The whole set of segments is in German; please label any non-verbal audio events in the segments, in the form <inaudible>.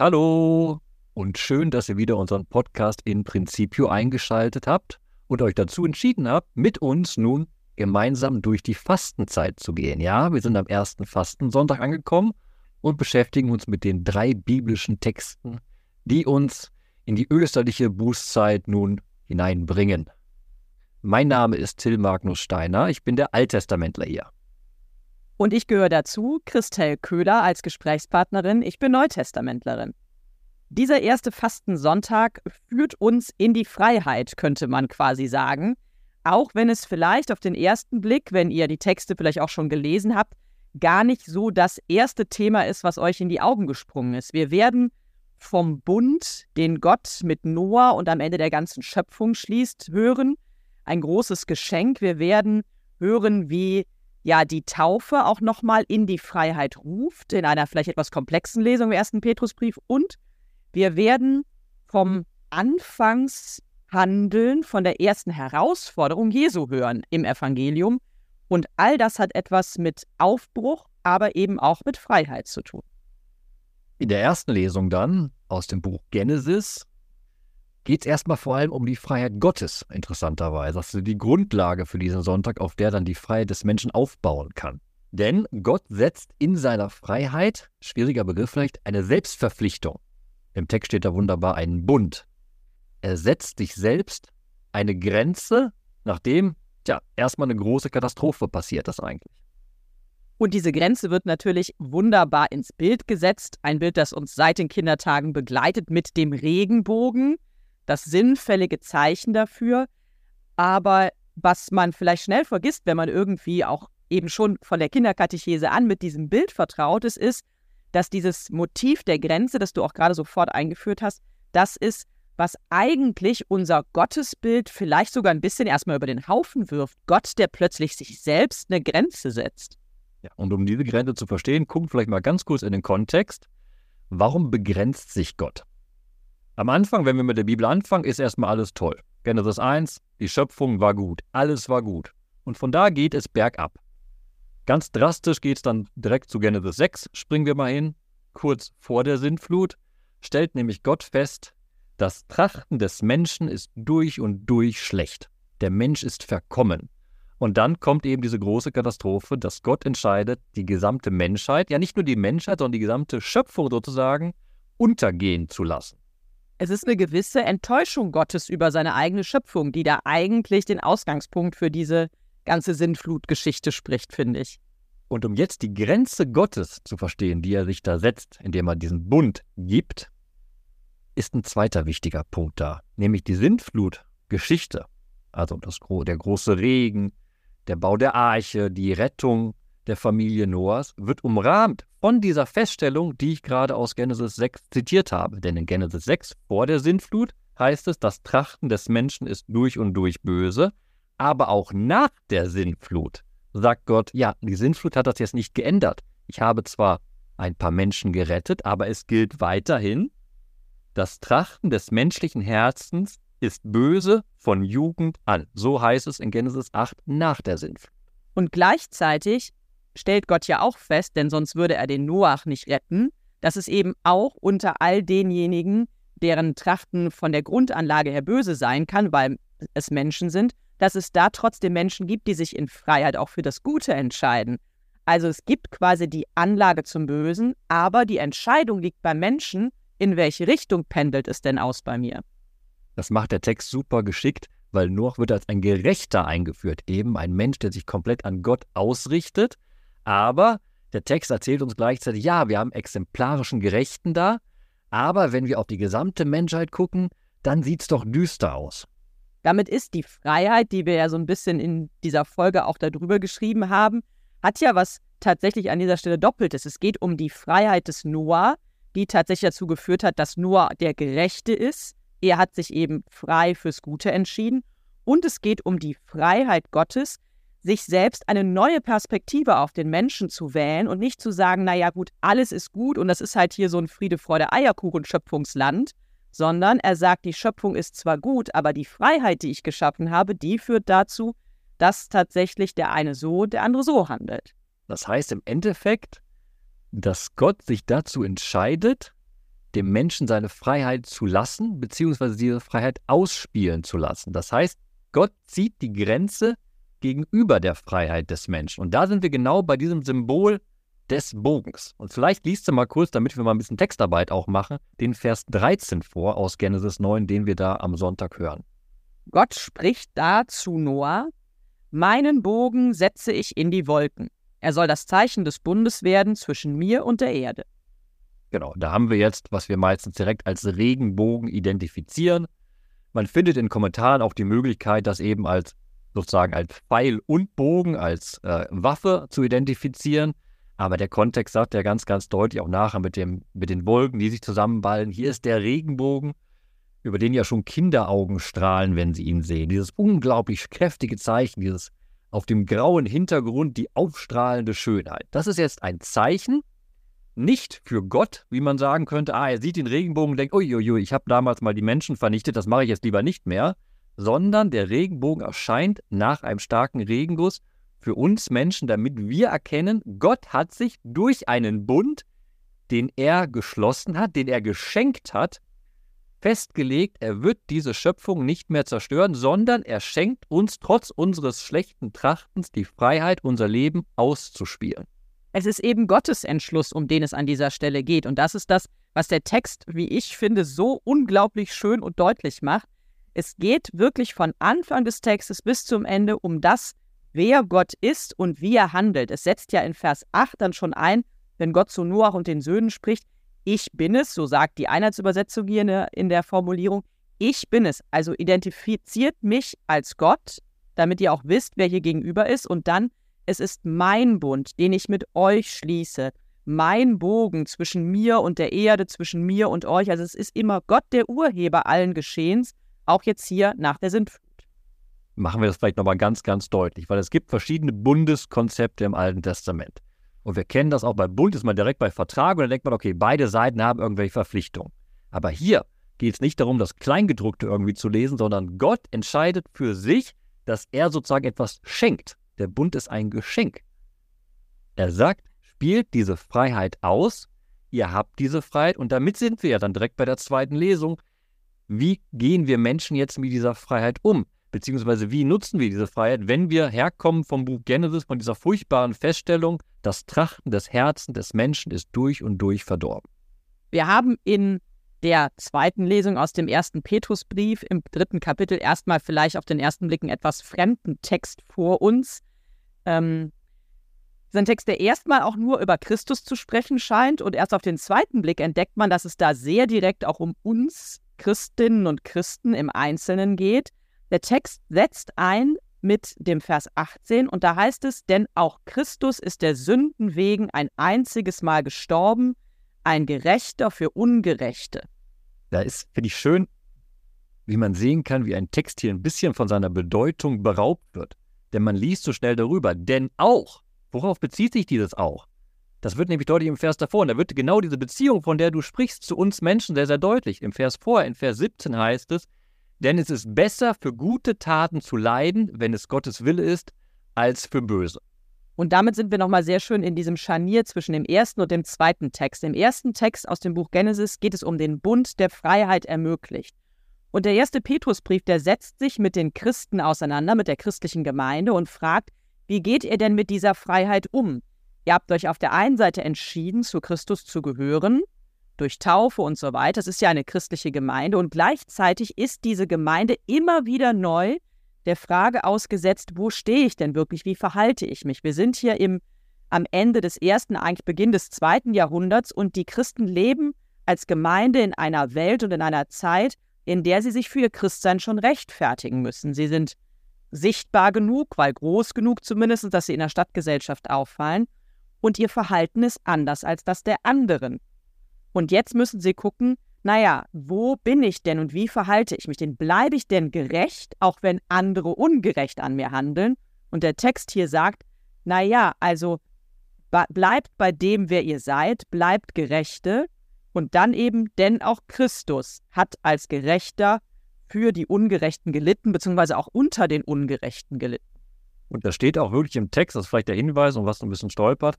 Hallo und schön, dass ihr wieder unseren Podcast in Principio eingeschaltet habt und euch dazu entschieden habt, mit uns nun gemeinsam durch die Fastenzeit zu gehen. Ja, wir sind am ersten Fastensonntag angekommen und beschäftigen uns mit den drei biblischen Texten, die uns in die österliche Bußzeit nun hineinbringen. Mein Name ist Till Magnus Steiner, ich bin der Alttestamentler hier. Und ich gehöre dazu, Christel Köhler als Gesprächspartnerin. Ich bin Neutestamentlerin. Dieser erste Fastensonntag führt uns in die Freiheit, könnte man quasi sagen. Auch wenn es vielleicht auf den ersten Blick, wenn ihr die Texte vielleicht auch schon gelesen habt, gar nicht so das erste Thema ist, was euch in die Augen gesprungen ist. Wir werden vom Bund, den Gott mit Noah und am Ende der ganzen Schöpfung schließt, hören. Ein großes Geschenk. Wir werden hören, wie ja die Taufe auch nochmal in die Freiheit ruft, in einer vielleicht etwas komplexen Lesung im ersten Petrusbrief. Und wir werden vom Anfangshandeln, von der ersten Herausforderung Jesu hören im Evangelium. Und all das hat etwas mit Aufbruch, aber eben auch mit Freiheit zu tun. In der ersten Lesung dann aus dem Buch Genesis geht es erstmal vor allem um die Freiheit Gottes, interessanterweise. Das ist die Grundlage für diesen Sonntag, auf der dann die Freiheit des Menschen aufbauen kann. Denn Gott setzt in seiner Freiheit, schwieriger Begriff vielleicht, eine Selbstverpflichtung. Im Text steht da wunderbar einen Bund. Er setzt sich selbst eine Grenze, nachdem, tja, erstmal eine große Katastrophe passiert ist eigentlich. Und diese Grenze wird natürlich wunderbar ins Bild gesetzt. Ein Bild, das uns seit den Kindertagen begleitet mit dem Regenbogen das sinnfällige Zeichen dafür. Aber was man vielleicht schnell vergisst, wenn man irgendwie auch eben schon von der Kinderkatechese an mit diesem Bild vertraut ist, ist, dass dieses Motiv der Grenze, das du auch gerade sofort eingeführt hast, das ist, was eigentlich unser Gottesbild vielleicht sogar ein bisschen erstmal über den Haufen wirft. Gott, der plötzlich sich selbst eine Grenze setzt. Ja, und um diese Grenze zu verstehen, gucken vielleicht mal ganz kurz in den Kontext. Warum begrenzt sich Gott? Am Anfang, wenn wir mit der Bibel anfangen, ist erstmal alles toll. Genesis 1, die Schöpfung war gut, alles war gut. Und von da geht es bergab. Ganz drastisch geht es dann direkt zu Genesis 6, springen wir mal hin, kurz vor der Sintflut, stellt nämlich Gott fest, das Trachten des Menschen ist durch und durch schlecht. Der Mensch ist verkommen. Und dann kommt eben diese große Katastrophe, dass Gott entscheidet, die gesamte Menschheit, ja nicht nur die Menschheit, sondern die gesamte Schöpfung sozusagen, untergehen zu lassen. Es ist eine gewisse Enttäuschung Gottes über seine eigene Schöpfung, die da eigentlich den Ausgangspunkt für diese ganze Sinnflutgeschichte spricht, finde ich. Und um jetzt die Grenze Gottes zu verstehen, die er sich da setzt, indem er diesen Bund gibt, ist ein zweiter wichtiger Punkt da, nämlich die Sintflutgeschichte. Also das, der große Regen, der Bau der Arche, die Rettung der Familie Noahs wird umrahmt von dieser Feststellung, die ich gerade aus Genesis 6 zitiert habe. Denn in Genesis 6 vor der Sintflut heißt es, das Trachten des Menschen ist durch und durch böse, aber auch nach der Sintflut sagt Gott, ja, die Sintflut hat das jetzt nicht geändert. Ich habe zwar ein paar Menschen gerettet, aber es gilt weiterhin, das Trachten des menschlichen Herzens ist böse von Jugend an. So heißt es in Genesis 8 nach der Sintflut. Und gleichzeitig stellt Gott ja auch fest, denn sonst würde er den Noach nicht retten, dass es eben auch unter all denjenigen, deren Trachten von der Grundanlage her böse sein kann, weil es Menschen sind, dass es da trotzdem Menschen gibt, die sich in Freiheit auch für das Gute entscheiden. Also es gibt quasi die Anlage zum Bösen, aber die Entscheidung liegt beim Menschen, in welche Richtung pendelt es denn aus bei mir. Das macht der Text super geschickt, weil Noach wird als ein Gerechter eingeführt, eben ein Mensch, der sich komplett an Gott ausrichtet aber der Text erzählt uns gleichzeitig, ja, wir haben exemplarischen Gerechten da, aber wenn wir auf die gesamte Menschheit gucken, dann sieht es doch düster aus. Damit ist die Freiheit, die wir ja so ein bisschen in dieser Folge auch darüber geschrieben haben, hat ja was tatsächlich an dieser Stelle Doppeltes. Es geht um die Freiheit des Noah, die tatsächlich dazu geführt hat, dass Noah der Gerechte ist. Er hat sich eben frei fürs Gute entschieden. Und es geht um die Freiheit Gottes, sich selbst eine neue Perspektive auf den Menschen zu wählen und nicht zu sagen, naja gut, alles ist gut und das ist halt hier so ein Friede, Freude, Eierkuchen Schöpfungsland, sondern er sagt, die Schöpfung ist zwar gut, aber die Freiheit, die ich geschaffen habe, die führt dazu, dass tatsächlich der eine so, der andere so handelt. Das heißt im Endeffekt, dass Gott sich dazu entscheidet, dem Menschen seine Freiheit zu lassen, beziehungsweise diese Freiheit ausspielen zu lassen. Das heißt, Gott zieht die Grenze gegenüber der Freiheit des Menschen. Und da sind wir genau bei diesem Symbol des Bogens. Und vielleicht liest du mal kurz, damit wir mal ein bisschen Textarbeit auch machen, den Vers 13 vor aus Genesis 9, den wir da am Sonntag hören. Gott spricht da zu Noah, meinen Bogen setze ich in die Wolken. Er soll das Zeichen des Bundes werden zwischen mir und der Erde. Genau, da haben wir jetzt, was wir meistens direkt als Regenbogen identifizieren. Man findet in Kommentaren auch die Möglichkeit, das eben als sozusagen als Pfeil und Bogen, als äh, Waffe zu identifizieren. Aber der Kontext sagt ja ganz, ganz deutlich auch nachher mit, dem, mit den Wolken, die sich zusammenballen. Hier ist der Regenbogen, über den ja schon Kinderaugen strahlen, wenn sie ihn sehen. Dieses unglaublich kräftige Zeichen, dieses auf dem grauen Hintergrund die aufstrahlende Schönheit. Das ist jetzt ein Zeichen, nicht für Gott, wie man sagen könnte, ah, er sieht den Regenbogen und denkt, uiuiui, ich habe damals mal die Menschen vernichtet, das mache ich jetzt lieber nicht mehr, sondern der Regenbogen erscheint nach einem starken Regenguss für uns Menschen, damit wir erkennen, Gott hat sich durch einen Bund, den er geschlossen hat, den er geschenkt hat, festgelegt, er wird diese Schöpfung nicht mehr zerstören, sondern er schenkt uns trotz unseres schlechten Trachtens die Freiheit, unser Leben auszuspielen. Es ist eben Gottes Entschluss, um den es an dieser Stelle geht. Und das ist das, was der Text, wie ich finde, so unglaublich schön und deutlich macht. Es geht wirklich von Anfang des Textes bis zum Ende um das, wer Gott ist und wie er handelt. Es setzt ja in Vers 8 dann schon ein, wenn Gott zu Noach und den Söhnen spricht, ich bin es, so sagt die Einheitsübersetzung hier in der, in der Formulierung, ich bin es. Also identifiziert mich als Gott, damit ihr auch wisst, wer hier gegenüber ist. Und dann, es ist mein Bund, den ich mit euch schließe. Mein Bogen zwischen mir und der Erde, zwischen mir und euch. Also es ist immer Gott der Urheber allen Geschehens, auch jetzt hier nach der Sintflut. Machen wir das vielleicht nochmal ganz, ganz deutlich, weil es gibt verschiedene Bundeskonzepte im Alten Testament. Und wir kennen das auch bei Bund, ist man direkt bei Vertrag und dann denkt man, okay, beide Seiten haben irgendwelche Verpflichtungen. Aber hier geht es nicht darum, das Kleingedruckte irgendwie zu lesen, sondern Gott entscheidet für sich, dass er sozusagen etwas schenkt. Der Bund ist ein Geschenk. Er sagt, spielt diese Freiheit aus, ihr habt diese Freiheit und damit sind wir ja dann direkt bei der zweiten Lesung. Wie gehen wir Menschen jetzt mit dieser Freiheit um? Beziehungsweise wie nutzen wir diese Freiheit, wenn wir herkommen vom Buch Genesis, von dieser furchtbaren Feststellung, das Trachten des Herzens des Menschen ist durch und durch verdorben. Wir haben in der zweiten Lesung aus dem ersten Petrusbrief im dritten Kapitel erstmal vielleicht auf den ersten Blick einen etwas fremden Text vor uns. Ähm, das ein Text, der erstmal auch nur über Christus zu sprechen scheint und erst auf den zweiten Blick entdeckt man, dass es da sehr direkt auch um uns Christinnen und Christen im Einzelnen geht. Der Text setzt ein mit dem Vers 18 und da heißt es, denn auch Christus ist der Sünden wegen ein einziges Mal gestorben, ein Gerechter für Ungerechte. Da ist, finde ich schön, wie man sehen kann, wie ein Text hier ein bisschen von seiner Bedeutung beraubt wird. Denn man liest so schnell darüber. Denn auch, worauf bezieht sich dieses auch? Das wird nämlich deutlich im Vers davor. Und da wird genau diese Beziehung, von der du sprichst, zu uns Menschen sehr, sehr deutlich. Im Vers vorher, in Vers 17 heißt es, denn es ist besser, für gute Taten zu leiden, wenn es Gottes Wille ist, als für böse. Und damit sind wir nochmal sehr schön in diesem Scharnier zwischen dem ersten und dem zweiten Text. Im ersten Text aus dem Buch Genesis geht es um den Bund, der Freiheit ermöglicht. Und der erste Petrusbrief, der setzt sich mit den Christen auseinander, mit der christlichen Gemeinde und fragt, wie geht ihr denn mit dieser Freiheit um? Ihr habt euch auf der einen Seite entschieden, zu Christus zu gehören, durch Taufe und so weiter. Es ist ja eine christliche Gemeinde und gleichzeitig ist diese Gemeinde immer wieder neu der Frage ausgesetzt, wo stehe ich denn wirklich, wie verhalte ich mich? Wir sind hier im, am Ende des ersten, eigentlich Beginn des zweiten Jahrhunderts und die Christen leben als Gemeinde in einer Welt und in einer Zeit, in der sie sich für ihr Christsein schon rechtfertigen müssen. Sie sind sichtbar genug, weil groß genug zumindest, dass sie in der Stadtgesellschaft auffallen. Und ihr Verhalten ist anders als das der anderen. Und jetzt müssen sie gucken, naja, wo bin ich denn und wie verhalte ich mich denn? Bleibe ich denn gerecht, auch wenn andere ungerecht an mir handeln? Und der Text hier sagt, naja, also bleibt bei dem, wer ihr seid, bleibt Gerechte. Und dann eben, denn auch Christus hat als Gerechter für die Ungerechten gelitten, beziehungsweise auch unter den Ungerechten gelitten. Und da steht auch wirklich im Text, das ist vielleicht der Hinweis, um was du ein bisschen stolpert,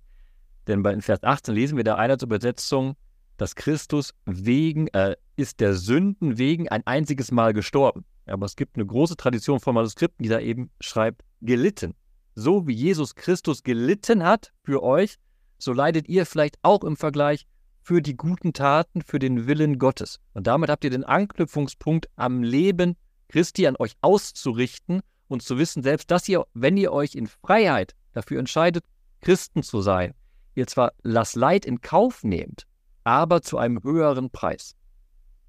denn bei Vers 18 lesen wir der Einheitsübersetzung, dass Christus wegen, äh, ist der Sünden wegen ein einziges Mal gestorben. Aber es gibt eine große Tradition von Manuskripten, die da eben schreibt, gelitten. So wie Jesus Christus gelitten hat für euch, so leidet ihr vielleicht auch im Vergleich für die guten Taten, für den Willen Gottes. Und damit habt ihr den Anknüpfungspunkt am Leben Christi an euch auszurichten und zu wissen, selbst dass ihr, wenn ihr euch in Freiheit dafür entscheidet, Christen zu sein, ihr zwar das Leid in Kauf nehmt, aber zu einem höheren Preis.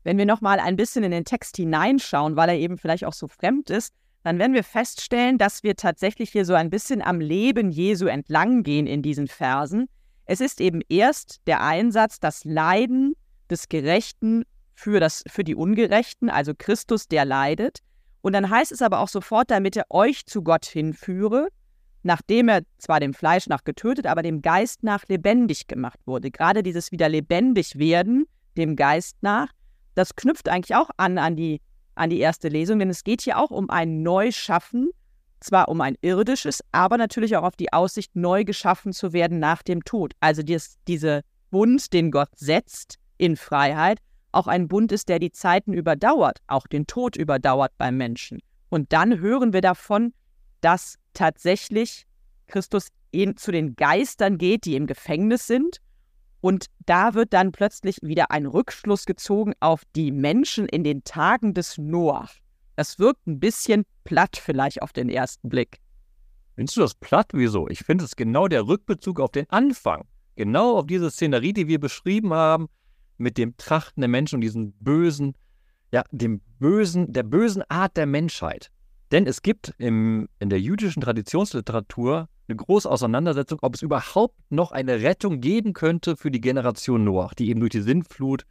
Wenn wir nochmal ein bisschen in den Text hineinschauen, weil er eben vielleicht auch so fremd ist, dann werden wir feststellen, dass wir tatsächlich hier so ein bisschen am Leben Jesu entlang gehen in diesen Versen. Es ist eben erst der Einsatz, das Leiden des Gerechten für, das, für die Ungerechten, also Christus, der leidet. Und dann heißt es aber auch sofort, damit er euch zu Gott hinführe, nachdem er zwar dem Fleisch nach getötet, aber dem Geist nach lebendig gemacht wurde. Gerade dieses wieder lebendig werden, dem Geist nach, das knüpft eigentlich auch an an die, an die erste Lesung, denn es geht hier auch um ein Neuschaffen zwar um ein irdisches, aber natürlich auch auf die Aussicht, neu geschaffen zu werden nach dem Tod. Also dies, diese Bund, den Gott setzt in Freiheit, auch ein Bund ist, der die Zeiten überdauert, auch den Tod überdauert beim Menschen. Und dann hören wir davon, dass tatsächlich Christus zu den Geistern geht, die im Gefängnis sind. Und da wird dann plötzlich wieder ein Rückschluss gezogen auf die Menschen in den Tagen des Noach. Das wirkt ein bisschen platt vielleicht auf den ersten Blick. Findest du das platt? Wieso? Ich finde es genau der Rückbezug auf den Anfang. Genau auf diese Szenerie, die wir beschrieben haben, mit dem Trachten der Menschen und diesem bösen, ja, dem bösen, der bösen Art der Menschheit. Denn es gibt im, in der jüdischen Traditionsliteratur eine große Auseinandersetzung, ob es überhaupt noch eine Rettung geben könnte für die Generation Noach, die eben durch die Sintflut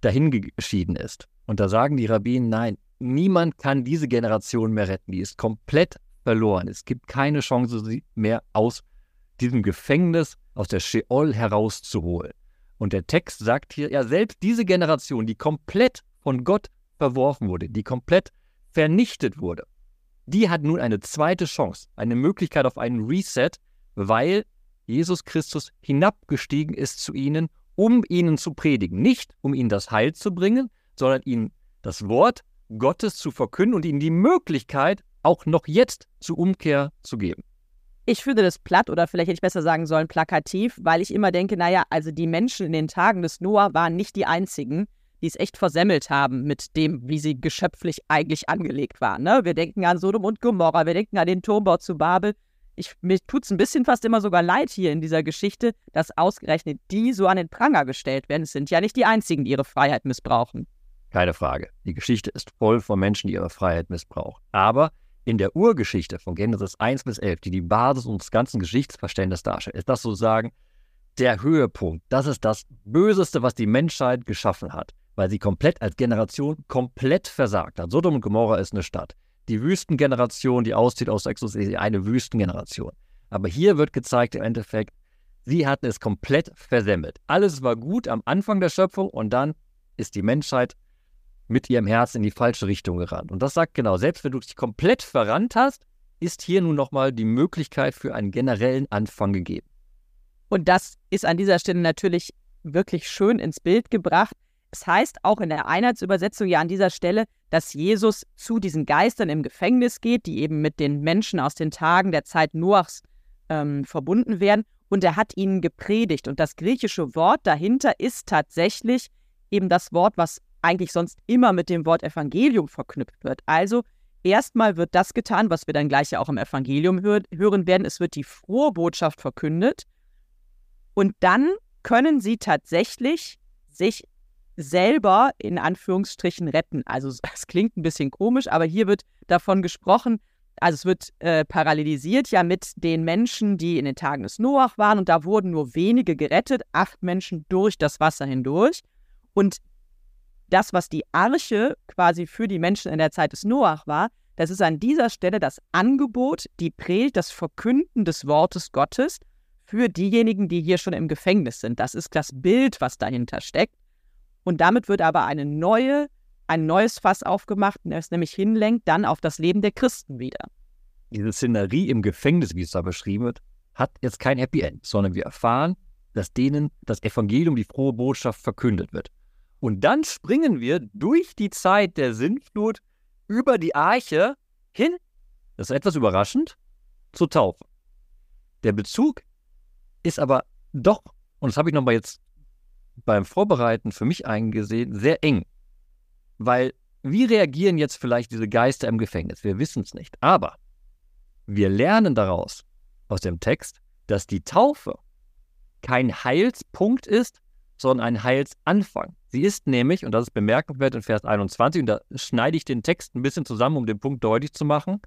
dahingeschieden ist. Und da sagen die Rabbinen, nein, niemand kann diese Generation mehr retten. Die ist komplett verloren. Es gibt keine Chance, sie mehr aus diesem Gefängnis, aus der Sheol herauszuholen. Und der Text sagt hier, ja, selbst diese Generation, die komplett von Gott verworfen wurde, die komplett vernichtet wurde, die hat nun eine zweite Chance, eine Möglichkeit auf einen Reset, weil Jesus Christus hinabgestiegen ist zu ihnen, um ihnen zu predigen. Nicht um ihnen das Heil zu bringen, sondern ihnen das Wort Gottes zu verkünden und ihnen die Möglichkeit, auch noch jetzt zur Umkehr zu geben. Ich finde das platt oder vielleicht hätte ich besser sagen sollen plakativ, weil ich immer denke, naja, also die Menschen in den Tagen des Noah waren nicht die einzigen, die es echt versemmelt haben mit dem, wie sie geschöpflich eigentlich angelegt waren. Ne? Wir denken an Sodom und Gomorra, wir denken an den Turmbau zu Babel. Ich, mir tut es ein bisschen fast immer sogar leid hier in dieser Geschichte, dass ausgerechnet die so an den Pranger gestellt werden. Es sind ja nicht die einzigen, die ihre Freiheit missbrauchen. Keine Frage. Die Geschichte ist voll von Menschen, die ihre Freiheit missbrauchen. Aber in der Urgeschichte von Genesis 1 bis 11, die die Basis unseres ganzen Geschichtsverständnisses darstellt, ist das sozusagen der Höhepunkt. Das ist das Böseste, was die Menschheit geschaffen hat, weil sie komplett als Generation komplett versagt hat. Sodom und Gomorra ist eine Stadt. Die Wüstengeneration, die auszieht aus Exodus, ist eine Wüstengeneration. Aber hier wird gezeigt im Endeffekt, sie hatten es komplett versemmelt. Alles war gut am Anfang der Schöpfung und dann ist die Menschheit mit ihrem Herz in die falsche Richtung gerannt. Und das sagt genau, selbst wenn du dich komplett verrannt hast, ist hier nun nochmal die Möglichkeit für einen generellen Anfang gegeben. Und das ist an dieser Stelle natürlich wirklich schön ins Bild gebracht. Es heißt auch in der Einheitsübersetzung ja an dieser Stelle, dass Jesus zu diesen Geistern im Gefängnis geht, die eben mit den Menschen aus den Tagen der Zeit Noachs ähm, verbunden werden. Und er hat ihnen gepredigt. Und das griechische Wort dahinter ist tatsächlich eben das Wort, was eigentlich sonst immer mit dem Wort Evangelium verknüpft wird. Also erstmal wird das getan, was wir dann gleich ja auch im Evangelium hör hören werden. Es wird die frohe Botschaft verkündet. Und dann können sie tatsächlich sich selber in Anführungsstrichen retten. Also <laughs> es klingt ein bisschen komisch, aber hier wird davon gesprochen, also es wird äh, parallelisiert ja mit den Menschen, die in den Tagen des Noach waren und da wurden nur wenige gerettet, acht Menschen durch das Wasser hindurch. Und das, was die Arche quasi für die Menschen in der Zeit des Noach war, das ist an dieser Stelle das Angebot, die Predigt, das Verkünden des Wortes Gottes für diejenigen, die hier schon im Gefängnis sind. Das ist das Bild, was dahinter steckt. Und damit wird aber eine neue, ein neues Fass aufgemacht, das nämlich hinlenkt dann auf das Leben der Christen wieder. Diese Szenerie im Gefängnis, wie es da beschrieben wird, hat jetzt kein Happy End, sondern wir erfahren, dass denen das Evangelium, die frohe Botschaft verkündet wird. Und dann springen wir durch die Zeit der Sintflut über die Arche hin, das ist etwas überraschend, zur Taufe. Der Bezug ist aber doch, und das habe ich nochmal jetzt beim Vorbereiten für mich eingesehen, sehr eng. Weil wie reagieren jetzt vielleicht diese Geister im Gefängnis? Wir wissen es nicht. Aber wir lernen daraus, aus dem Text, dass die Taufe kein Heilspunkt ist, sondern ein Heilsanfang. Sie ist nämlich, und das ist bemerkenswert in Vers 21, und da schneide ich den Text ein bisschen zusammen, um den Punkt deutlich zu machen.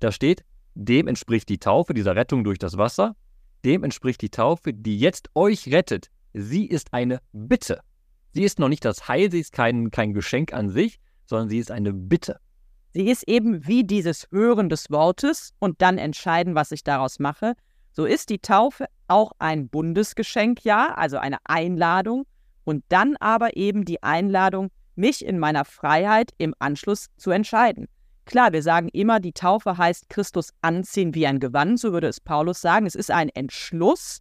Da steht, dem entspricht die Taufe, dieser Rettung durch das Wasser, dem entspricht die Taufe, die jetzt euch rettet. Sie ist eine Bitte. Sie ist noch nicht das Heil, sie ist kein, kein Geschenk an sich, sondern sie ist eine Bitte. Sie ist eben wie dieses Hören des Wortes und dann entscheiden, was ich daraus mache. So ist die Taufe auch ein Bundesgeschenk, ja, also eine Einladung und dann aber eben die Einladung, mich in meiner Freiheit im Anschluss zu entscheiden. Klar, wir sagen immer, die Taufe heißt Christus anziehen wie ein Gewand, so würde es Paulus sagen. Es ist ein Entschluss,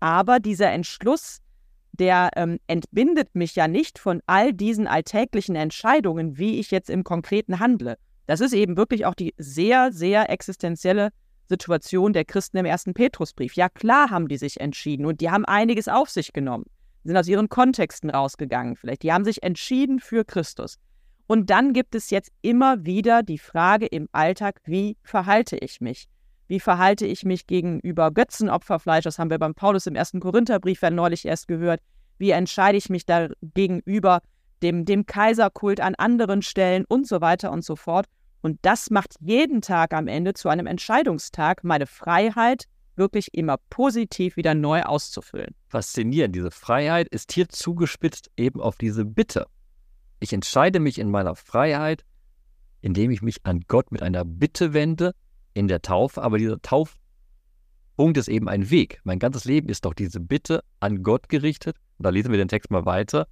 aber dieser Entschluss der ähm, entbindet mich ja nicht von all diesen alltäglichen Entscheidungen, wie ich jetzt im Konkreten handle. Das ist eben wirklich auch die sehr, sehr existenzielle Situation der Christen im ersten Petrusbrief. Ja, klar haben die sich entschieden und die haben einiges auf sich genommen, sind aus ihren Kontexten rausgegangen vielleicht, die haben sich entschieden für Christus. Und dann gibt es jetzt immer wieder die Frage im Alltag, wie verhalte ich mich? Wie verhalte ich mich gegenüber Götzenopferfleisch? Das haben wir beim Paulus im ersten Korintherbrief ja neulich erst gehört. Wie entscheide ich mich da gegenüber dem, dem Kaiserkult an anderen Stellen und so weiter und so fort? Und das macht jeden Tag am Ende zu einem Entscheidungstag, meine Freiheit wirklich immer positiv wieder neu auszufüllen. Faszinierend. Diese Freiheit ist hier zugespitzt eben auf diese Bitte. Ich entscheide mich in meiner Freiheit, indem ich mich an Gott mit einer Bitte wende in der Taufe, aber dieser Taufpunkt ist eben ein Weg. Mein ganzes Leben ist doch diese Bitte an Gott gerichtet. Und da lesen wir den Text mal weiter.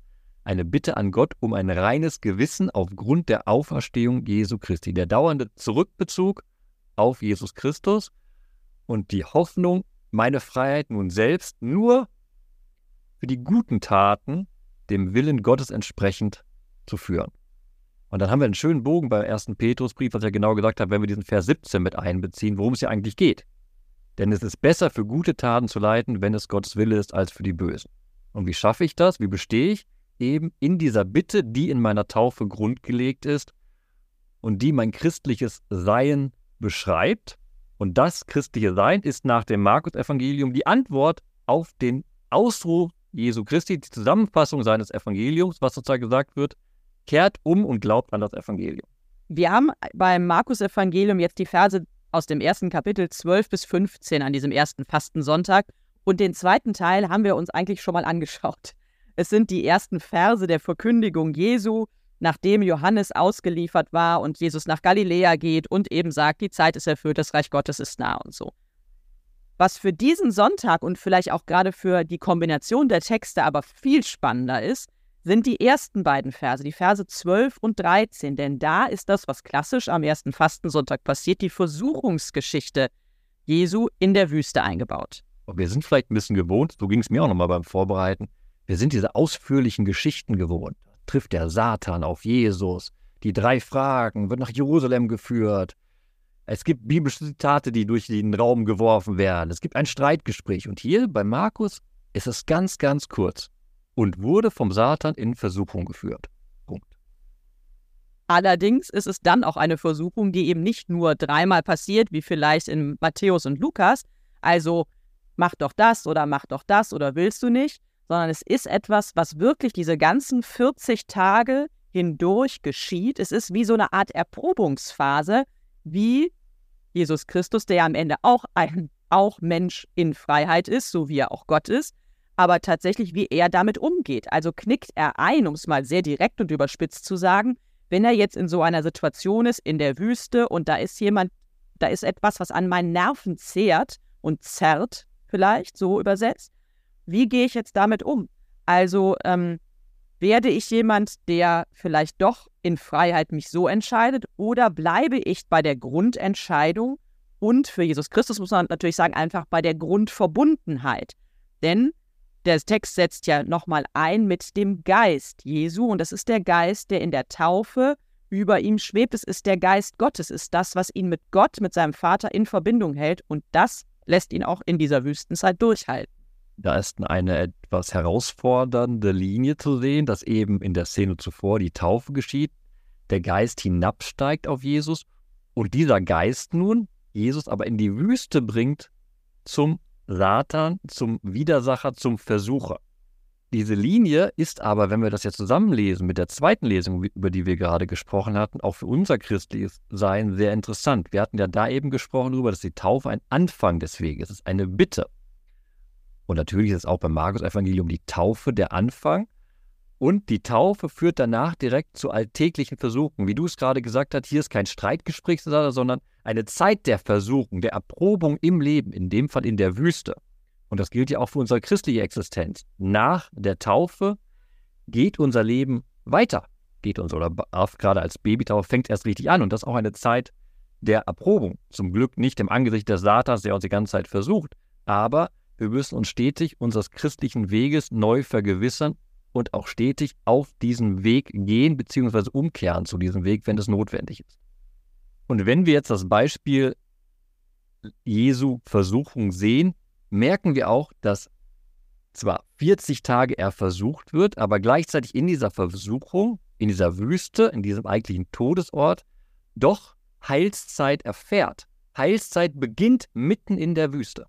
Eine Bitte an Gott um ein reines Gewissen aufgrund der Auferstehung Jesu Christi. Der dauernde Zurückbezug auf Jesus Christus und die Hoffnung, meine Freiheit nun selbst nur für die guten Taten dem Willen Gottes entsprechend zu führen. Und dann haben wir einen schönen Bogen beim ersten Petrusbrief, was er genau gesagt hat, wenn wir diesen Vers 17 mit einbeziehen, worum es ja eigentlich geht. Denn es ist besser für gute Taten zu leiten, wenn es Gottes Wille ist, als für die bösen. Und wie schaffe ich das? Wie bestehe ich? Eben in dieser Bitte, die in meiner Taufe grundgelegt ist und die mein christliches Sein beschreibt. Und das christliche Sein ist nach dem Markus-Evangelium die Antwort auf den Ausruf Jesu Christi, die Zusammenfassung seines Evangeliums, was sozusagen gesagt wird, kehrt um und glaubt an das Evangelium. Wir haben beim Markus-Evangelium jetzt die Verse aus dem ersten Kapitel 12 bis 15 an diesem ersten Fastensonntag. Und den zweiten Teil haben wir uns eigentlich schon mal angeschaut. Es sind die ersten Verse der Verkündigung Jesu, nachdem Johannes ausgeliefert war und Jesus nach Galiläa geht und eben sagt, die Zeit ist erfüllt, das Reich Gottes ist nah und so. Was für diesen Sonntag und vielleicht auch gerade für die Kombination der Texte aber viel spannender ist, sind die ersten beiden Verse, die Verse 12 und 13. Denn da ist das, was klassisch am ersten Fastensonntag passiert, die Versuchungsgeschichte Jesu in der Wüste eingebaut. Wir sind vielleicht ein bisschen gewohnt, so ging es mir auch nochmal beim Vorbereiten, wir sind diese ausführlichen Geschichten gewohnt. Trifft der Satan auf Jesus, die drei Fragen, wird nach Jerusalem geführt. Es gibt biblische Zitate, die durch den Raum geworfen werden. Es gibt ein Streitgespräch. Und hier bei Markus ist es ganz, ganz kurz und wurde vom Satan in Versuchung geführt. Punkt. Allerdings ist es dann auch eine Versuchung, die eben nicht nur dreimal passiert, wie vielleicht in Matthäus und Lukas, also mach doch das oder mach doch das oder willst du nicht, sondern es ist etwas, was wirklich diese ganzen 40 Tage hindurch geschieht. Es ist wie so eine Art Erprobungsphase, wie Jesus Christus, der ja am Ende auch ein auch Mensch in Freiheit ist, so wie er auch Gott ist, aber tatsächlich, wie er damit umgeht. Also knickt er ein, um es mal sehr direkt und überspitzt zu sagen, wenn er jetzt in so einer Situation ist, in der Wüste und da ist jemand, da ist etwas, was an meinen Nerven zehrt und zerrt, vielleicht so übersetzt, wie gehe ich jetzt damit um? Also ähm, werde ich jemand, der vielleicht doch in Freiheit mich so entscheidet, oder bleibe ich bei der Grundentscheidung und für Jesus Christus muss man natürlich sagen, einfach bei der Grundverbundenheit. Denn der Text setzt ja nochmal ein mit dem Geist Jesu und das ist der Geist, der in der Taufe über ihm schwebt. Es ist der Geist Gottes, es ist das, was ihn mit Gott, mit seinem Vater in Verbindung hält und das lässt ihn auch in dieser Wüstenzeit durchhalten. Da ist eine etwas herausfordernde Linie zu sehen, dass eben in der Szene zuvor die Taufe geschieht, der Geist hinabsteigt auf Jesus und dieser Geist nun Jesus aber in die Wüste bringt zum Satan, zum Widersacher, zum Versucher. Diese Linie ist aber, wenn wir das jetzt zusammenlesen mit der zweiten Lesung, über die wir gerade gesprochen hatten, auch für unser christliches Sein sehr interessant. Wir hatten ja da eben gesprochen darüber, dass die Taufe ein Anfang des Weges ist, eine Bitte. Und natürlich ist es auch beim Markus-Evangelium die Taufe der Anfang. Und die Taufe führt danach direkt zu alltäglichen Versuchen. Wie du es gerade gesagt hast, hier ist kein Streitgespräch, sondern eine Zeit der Versuchung, der Erprobung im Leben, in dem Fall in der Wüste. Und das gilt ja auch für unsere christliche Existenz. Nach der Taufe geht unser Leben weiter. Geht uns oder gerade als Babytaufe fängt erst richtig an. Und das ist auch eine Zeit der Erprobung. Zum Glück nicht im Angesicht des Satans, der uns die ganze Zeit versucht. Aber wir müssen uns stetig unseres christlichen Weges neu vergewissern und auch stetig auf diesen Weg gehen bzw. umkehren zu diesem Weg, wenn es notwendig ist. Und wenn wir jetzt das Beispiel Jesu Versuchung sehen, merken wir auch, dass zwar 40 Tage er versucht wird, aber gleichzeitig in dieser Versuchung, in dieser Wüste, in diesem eigentlichen Todesort, doch Heilszeit erfährt. Heilszeit beginnt mitten in der Wüste.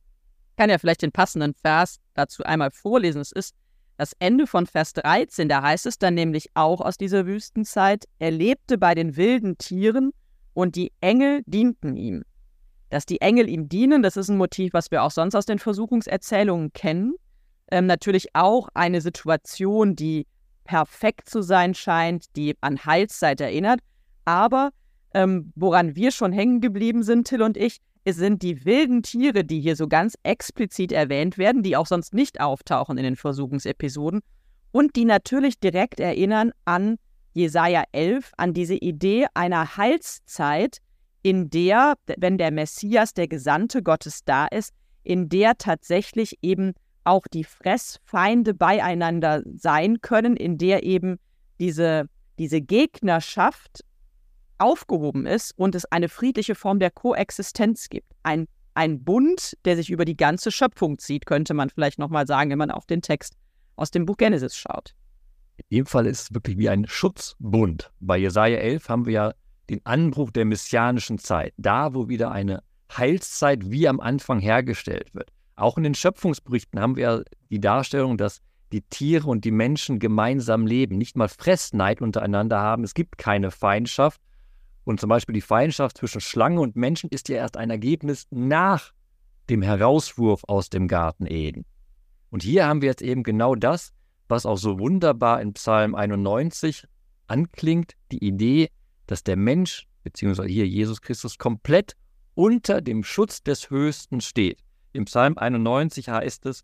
Ich kann ja vielleicht den passenden Vers dazu einmal vorlesen. Es ist das Ende von Vers 13, da heißt es dann nämlich auch aus dieser Wüstenzeit, er lebte bei den wilden Tieren und die Engel dienten ihm. Dass die Engel ihm dienen, das ist ein Motiv, was wir auch sonst aus den Versuchungserzählungen kennen. Ähm, natürlich auch eine Situation, die perfekt zu sein scheint, die an Heilszeit erinnert. Aber ähm, woran wir schon hängen geblieben sind, Till und ich, es sind die wilden Tiere, die hier so ganz explizit erwähnt werden, die auch sonst nicht auftauchen in den Versuchungsepisoden und die natürlich direkt erinnern an Jesaja 11, an diese Idee einer Heilszeit, in der, wenn der Messias, der Gesandte Gottes da ist, in der tatsächlich eben auch die Fressfeinde beieinander sein können, in der eben diese, diese Gegnerschaft aufgehoben ist und es eine friedliche Form der Koexistenz gibt. Ein, ein Bund, der sich über die ganze Schöpfung zieht, könnte man vielleicht nochmal sagen, wenn man auf den Text aus dem Buch Genesis schaut. In dem Fall ist es wirklich wie ein Schutzbund. Bei Jesaja 11 haben wir ja den Anbruch der messianischen Zeit, da wo wieder eine Heilszeit wie am Anfang hergestellt wird. Auch in den Schöpfungsberichten haben wir die Darstellung, dass die Tiere und die Menschen gemeinsam leben, nicht mal Fressneid untereinander haben. Es gibt keine Feindschaft, und zum Beispiel die Feindschaft zwischen Schlange und Menschen ist ja erst ein Ergebnis nach dem Herauswurf aus dem Garten Eden. Und hier haben wir jetzt eben genau das, was auch so wunderbar in Psalm 91 anklingt, die Idee, dass der Mensch, beziehungsweise hier Jesus Christus, komplett unter dem Schutz des Höchsten steht. Im Psalm 91 heißt es,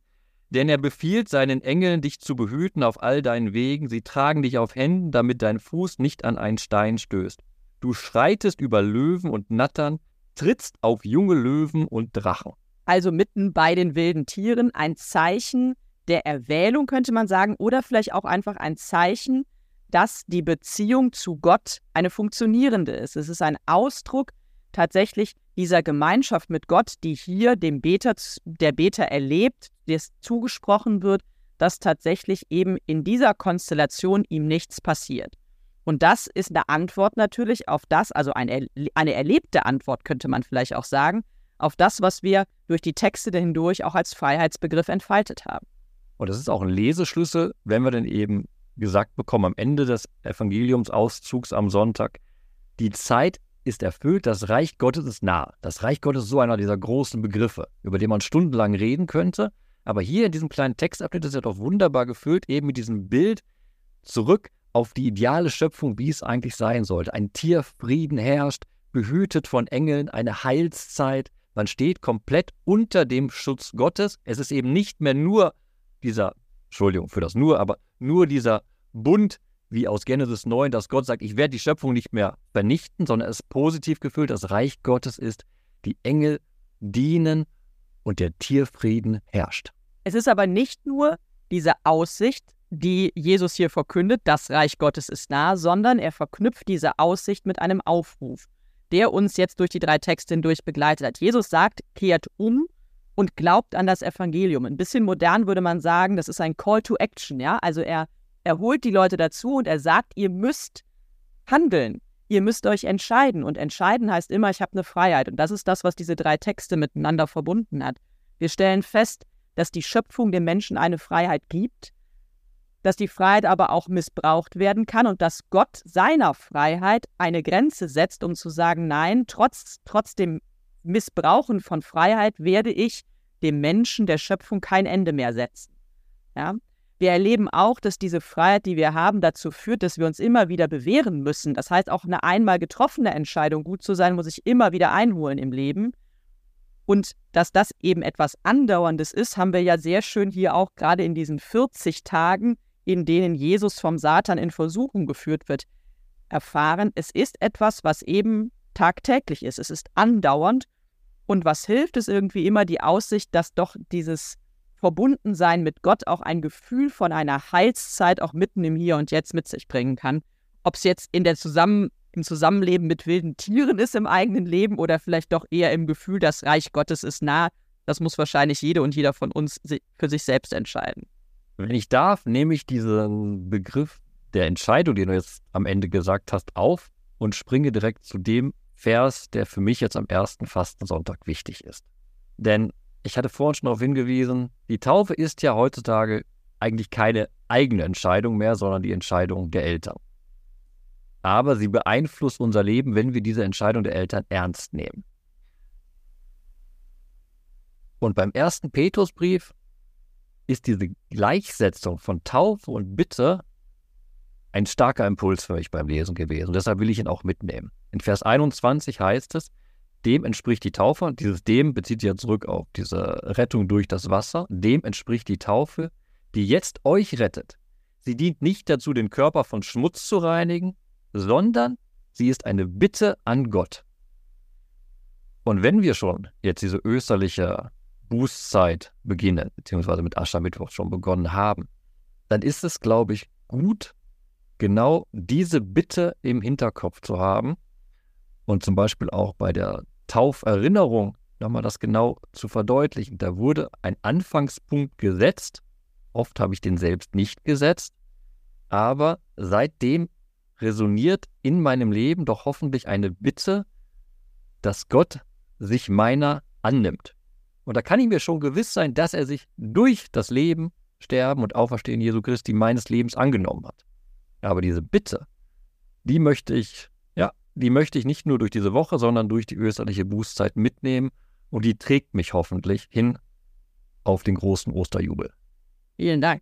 denn er befiehlt seinen Engeln, dich zu behüten auf all deinen Wegen, sie tragen dich auf Händen, damit dein Fuß nicht an einen Stein stößt. Du schreitest über Löwen und Nattern, trittst auf junge Löwen und Drachen. Also mitten bei den wilden Tieren ein Zeichen der Erwählung, könnte man sagen, oder vielleicht auch einfach ein Zeichen, dass die Beziehung zu Gott eine funktionierende ist. Es ist ein Ausdruck tatsächlich dieser Gemeinschaft mit Gott, die hier dem Beter, der Beter erlebt, der zugesprochen wird, dass tatsächlich eben in dieser Konstellation ihm nichts passiert. Und das ist eine Antwort natürlich auf das, also eine, eine erlebte Antwort könnte man vielleicht auch sagen, auf das, was wir durch die Texte hindurch auch als Freiheitsbegriff entfaltet haben. Und das ist auch ein Leseschlüssel, wenn wir dann eben gesagt bekommen am Ende des Evangeliumsauszugs am Sonntag, die Zeit ist erfüllt, das Reich Gottes ist nah. Das Reich Gottes ist so einer dieser großen Begriffe, über den man stundenlang reden könnte. Aber hier in diesem kleinen Textabschnitt ist er doch wunderbar gefüllt, eben mit diesem Bild zurück auf die ideale Schöpfung, wie es eigentlich sein sollte. Ein Tierfrieden herrscht, behütet von Engeln, eine Heilszeit. Man steht komplett unter dem Schutz Gottes. Es ist eben nicht mehr nur dieser, Entschuldigung für das nur, aber nur dieser Bund wie aus Genesis 9, dass Gott sagt, ich werde die Schöpfung nicht mehr vernichten, sondern es ist positiv gefüllt. Das Reich Gottes ist, die Engel dienen und der Tierfrieden herrscht. Es ist aber nicht nur diese Aussicht, die Jesus hier verkündet, das Reich Gottes ist nah, sondern er verknüpft diese Aussicht mit einem Aufruf, der uns jetzt durch die drei Texte hindurch begleitet hat. Jesus sagt, kehrt um und glaubt an das Evangelium. Ein bisschen modern würde man sagen, das ist ein Call to Action, ja? Also er, er holt die Leute dazu und er sagt, ihr müsst handeln. Ihr müsst euch entscheiden. Und entscheiden heißt immer, ich habe eine Freiheit. Und das ist das, was diese drei Texte miteinander verbunden hat. Wir stellen fest, dass die Schöpfung dem Menschen eine Freiheit gibt, dass die Freiheit aber auch missbraucht werden kann und dass Gott seiner Freiheit eine Grenze setzt, um zu sagen, nein, trotz, trotz dem Missbrauchen von Freiheit werde ich dem Menschen der Schöpfung kein Ende mehr setzen. Ja? Wir erleben auch, dass diese Freiheit, die wir haben, dazu führt, dass wir uns immer wieder bewähren müssen. Das heißt, auch eine einmal getroffene Entscheidung, gut zu sein, muss ich immer wieder einholen im Leben. Und dass das eben etwas Andauerndes ist, haben wir ja sehr schön hier auch gerade in diesen 40 Tagen, in denen Jesus vom Satan in Versuchung geführt wird, erfahren. Es ist etwas, was eben tagtäglich ist. Es ist andauernd. Und was hilft, ist irgendwie immer die Aussicht, dass doch dieses Verbundensein mit Gott auch ein Gefühl von einer Heilszeit auch mitten im Hier und Jetzt mit sich bringen kann. Ob es jetzt in der Zusammen im Zusammenleben mit wilden Tieren ist im eigenen Leben oder vielleicht doch eher im Gefühl, das Reich Gottes ist nah, das muss wahrscheinlich jede und jeder von uns für sich selbst entscheiden. Wenn ich darf, nehme ich diesen Begriff der Entscheidung, den du jetzt am Ende gesagt hast, auf und springe direkt zu dem Vers, der für mich jetzt am ersten Fastensonntag wichtig ist. Denn ich hatte vorhin schon darauf hingewiesen, die Taufe ist ja heutzutage eigentlich keine eigene Entscheidung mehr, sondern die Entscheidung der Eltern. Aber sie beeinflusst unser Leben, wenn wir diese Entscheidung der Eltern ernst nehmen. Und beim ersten Petrusbrief ist diese Gleichsetzung von Taufe und Bitte ein starker Impuls für mich beim Lesen gewesen. Deshalb will ich ihn auch mitnehmen. In Vers 21 heißt es, dem entspricht die Taufe, dieses dem bezieht sich ja zurück auf diese Rettung durch das Wasser, dem entspricht die Taufe, die jetzt euch rettet. Sie dient nicht dazu, den Körper von Schmutz zu reinigen, sondern sie ist eine Bitte an Gott. Und wenn wir schon jetzt diese österliche Bußzeit beginnen, beziehungsweise mit Aschermittwoch schon begonnen haben, dann ist es, glaube ich, gut, genau diese Bitte im Hinterkopf zu haben und zum Beispiel auch bei der Tauferinnerung nochmal das genau zu verdeutlichen. Da wurde ein Anfangspunkt gesetzt. Oft habe ich den selbst nicht gesetzt. Aber seitdem resoniert in meinem Leben doch hoffentlich eine Bitte, dass Gott sich meiner annimmt. Und da kann ich mir schon gewiss sein, dass er sich durch das Leben, Sterben und Auferstehen Jesu Christi meines Lebens angenommen hat. Aber diese Bitte, die möchte ich die möchte ich nicht nur durch diese Woche, sondern durch die österliche Bußzeit mitnehmen und die trägt mich hoffentlich hin auf den großen Osterjubel. Vielen Dank.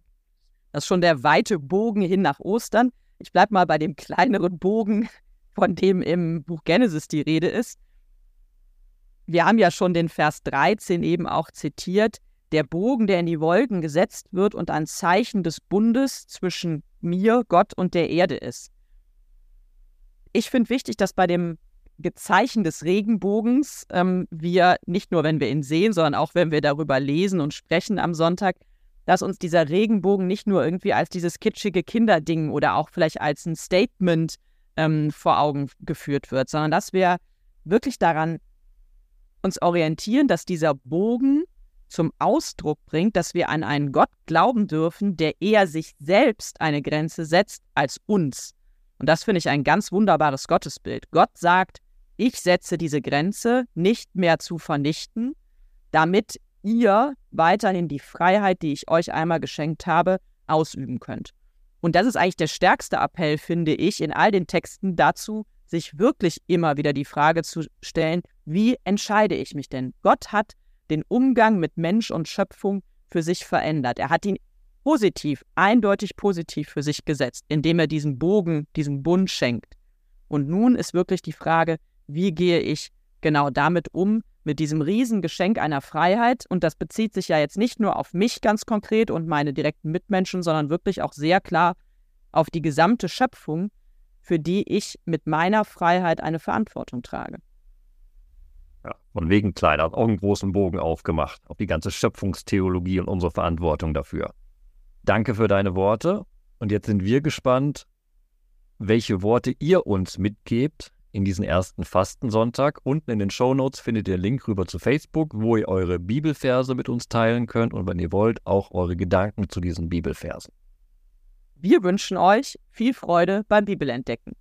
Das ist schon der weite Bogen hin nach Ostern. Ich bleibe mal bei dem kleineren Bogen, von dem im Buch Genesis die Rede ist. Wir haben ja schon den Vers 13 eben auch zitiert. Der Bogen, der in die Wolken gesetzt wird und ein Zeichen des Bundes zwischen mir, Gott und der Erde ist ich finde wichtig, dass bei dem Gezeichen des Regenbogens ähm, wir nicht nur, wenn wir ihn sehen, sondern auch, wenn wir darüber lesen und sprechen am Sonntag, dass uns dieser Regenbogen nicht nur irgendwie als dieses kitschige Kinderding oder auch vielleicht als ein Statement ähm, vor Augen geführt wird, sondern dass wir wirklich daran uns orientieren, dass dieser Bogen zum Ausdruck bringt, dass wir an einen Gott glauben dürfen, der eher sich selbst eine Grenze setzt als uns. Und das finde ich ein ganz wunderbares Gottesbild. Gott sagt, ich setze diese Grenze nicht mehr zu vernichten, damit ihr weiterhin die Freiheit, die ich euch einmal geschenkt habe, ausüben könnt. Und das ist eigentlich der stärkste Appell, finde ich, in all den Texten dazu, sich wirklich immer wieder die Frage zu stellen, wie entscheide ich mich denn? Gott hat den Umgang mit Mensch und Schöpfung für sich verändert. Er hat ihn positiv, eindeutig positiv für sich gesetzt, indem er diesen Bogen, diesen Bund schenkt. Und nun ist wirklich die Frage, wie gehe ich genau damit um, mit diesem Riesengeschenk einer Freiheit. Und das bezieht sich ja jetzt nicht nur auf mich ganz konkret und meine direkten Mitmenschen, sondern wirklich auch sehr klar auf die gesamte Schöpfung, für die ich mit meiner Freiheit eine Verantwortung trage. Ja, von wegen kleiner, auch einen großen Bogen aufgemacht, auf die ganze Schöpfungstheologie und unsere Verantwortung dafür. Danke für deine Worte. Und jetzt sind wir gespannt, welche Worte ihr uns mitgebt in diesen ersten Fastensonntag. Unten in den Show Notes findet ihr Link rüber zu Facebook, wo ihr eure Bibelverse mit uns teilen könnt und wenn ihr wollt, auch eure Gedanken zu diesen Bibelversen. Wir wünschen euch viel Freude beim Bibelentdecken.